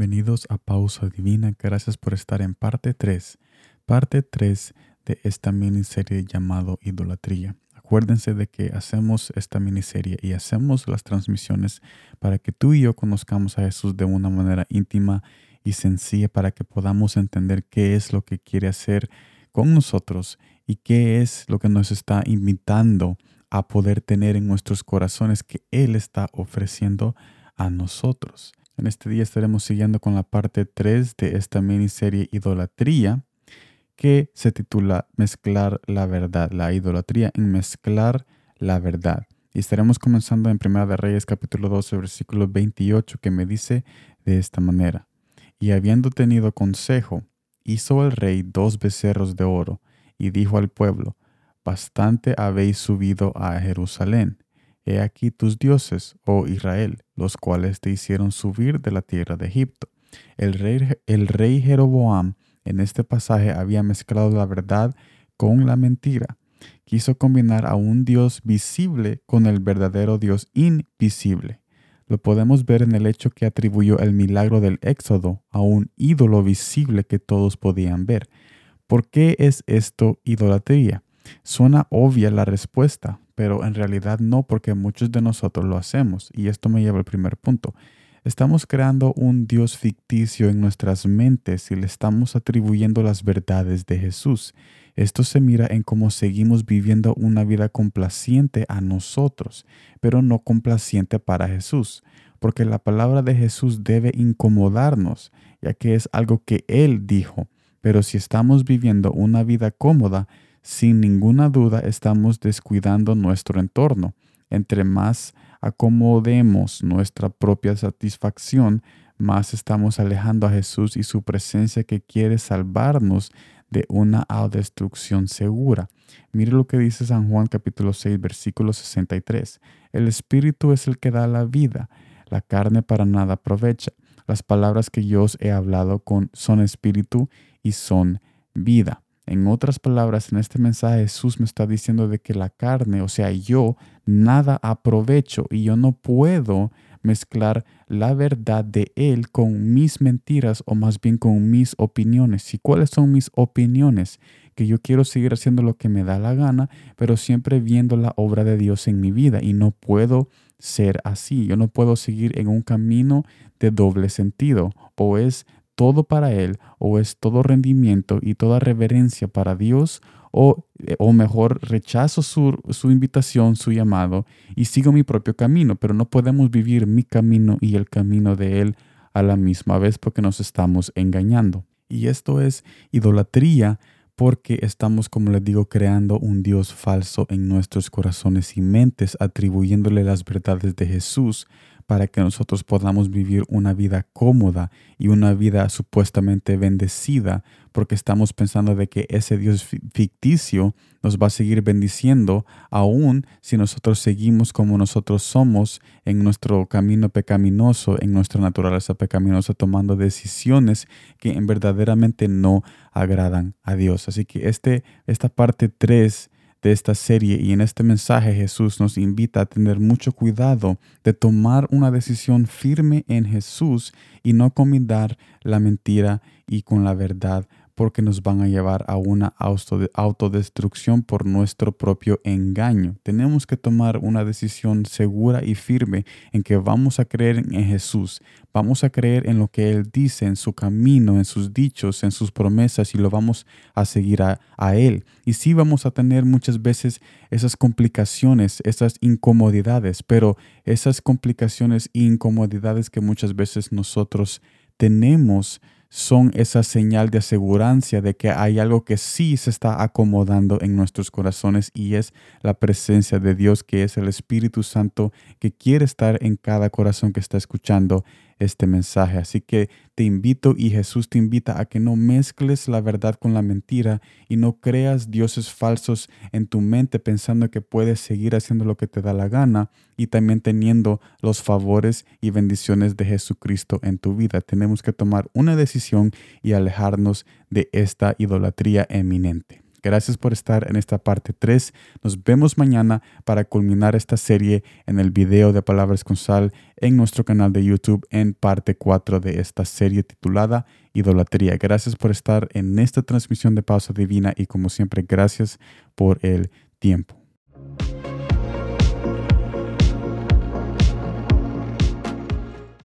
bienvenidos a Pausa Divina. Gracias por estar en parte 3, parte 3 de esta miniserie llamado Idolatría. Acuérdense de que hacemos esta miniserie y hacemos las transmisiones para que tú y yo conozcamos a Jesús de una manera íntima y sencilla para que podamos entender qué es lo que quiere hacer con nosotros y qué es lo que nos está invitando a poder tener en nuestros corazones que Él está ofreciendo a nosotros. En este día estaremos siguiendo con la parte 3 de esta miniserie Idolatría, que se titula Mezclar la verdad, la idolatría en mezclar la verdad. Y estaremos comenzando en Primera de Reyes capítulo 12 versículo 28 que me dice de esta manera. Y habiendo tenido consejo, hizo el rey dos becerros de oro y dijo al pueblo, bastante habéis subido a Jerusalén He aquí tus dioses, oh Israel, los cuales te hicieron subir de la tierra de Egipto. El rey, el rey Jeroboam en este pasaje había mezclado la verdad con la mentira. Quiso combinar a un Dios visible con el verdadero Dios invisible. Lo podemos ver en el hecho que atribuyó el milagro del Éxodo a un ídolo visible que todos podían ver. ¿Por qué es esto idolatría? Suena obvia la respuesta, pero en realidad no porque muchos de nosotros lo hacemos. Y esto me lleva al primer punto. Estamos creando un Dios ficticio en nuestras mentes y le estamos atribuyendo las verdades de Jesús. Esto se mira en cómo seguimos viviendo una vida complaciente a nosotros, pero no complaciente para Jesús, porque la palabra de Jesús debe incomodarnos, ya que es algo que Él dijo. Pero si estamos viviendo una vida cómoda, sin ninguna duda estamos descuidando nuestro entorno. Entre más acomodemos nuestra propia satisfacción, más estamos alejando a Jesús y su presencia que quiere salvarnos de una destrucción segura. Mire lo que dice San Juan capítulo 6 versículo 63. El Espíritu es el que da la vida, la carne para nada aprovecha. Las palabras que yo os he hablado con son espíritu y son vida. En otras palabras, en este mensaje Jesús me está diciendo de que la carne, o sea, yo, nada aprovecho y yo no puedo mezclar la verdad de Él con mis mentiras o más bien con mis opiniones. ¿Y cuáles son mis opiniones? Que yo quiero seguir haciendo lo que me da la gana, pero siempre viendo la obra de Dios en mi vida y no puedo ser así. Yo no puedo seguir en un camino de doble sentido. O es todo para Él o es todo rendimiento y toda reverencia para Dios o, eh, o mejor rechazo su, su invitación, su llamado y sigo mi propio camino, pero no podemos vivir mi camino y el camino de Él a la misma vez porque nos estamos engañando. Y esto es idolatría porque estamos, como les digo, creando un Dios falso en nuestros corazones y mentes, atribuyéndole las verdades de Jesús para que nosotros podamos vivir una vida cómoda y una vida supuestamente bendecida, porque estamos pensando de que ese Dios ficticio nos va a seguir bendiciendo aún si nosotros seguimos como nosotros somos en nuestro camino pecaminoso, en nuestra naturaleza pecaminosa, tomando decisiones que en verdaderamente no agradan a Dios. Así que este, esta parte 3 de esta serie y en este mensaje Jesús nos invita a tener mucho cuidado de tomar una decisión firme en Jesús y no combinar la mentira y con la verdad porque nos van a llevar a una autodestrucción por nuestro propio engaño. Tenemos que tomar una decisión segura y firme en que vamos a creer en Jesús, vamos a creer en lo que Él dice, en su camino, en sus dichos, en sus promesas y lo vamos a seguir a, Él. Y sí vamos a tener muchas veces esas complicaciones, esas incomodidades, pero esas complicaciones e incomodidades que muchas veces nosotros tenemos, son esa señal de asegurancia de que hay algo que sí se está acomodando en nuestros corazones y es la presencia de Dios, que es el Espíritu Santo que quiere estar en cada corazón que está escuchando este mensaje. Así que te invito y Jesús te invita a que no mezcles la verdad con la mentira y no creas dioses falsos en tu mente pensando que puedes seguir haciendo lo que te da la gana y también teniendo los favores y bendiciones de Jesucristo en tu vida. Tenemos que tomar una decisión y alejarnos de esta idolatría eminente. Gracias por estar en esta parte 3. Nos vemos mañana para culminar esta serie en el video de Palabras con Sal en nuestro canal de YouTube en parte 4 de esta serie titulada Idolatría. Gracias por estar en esta transmisión de Pausa Divina y como siempre, gracias por el tiempo.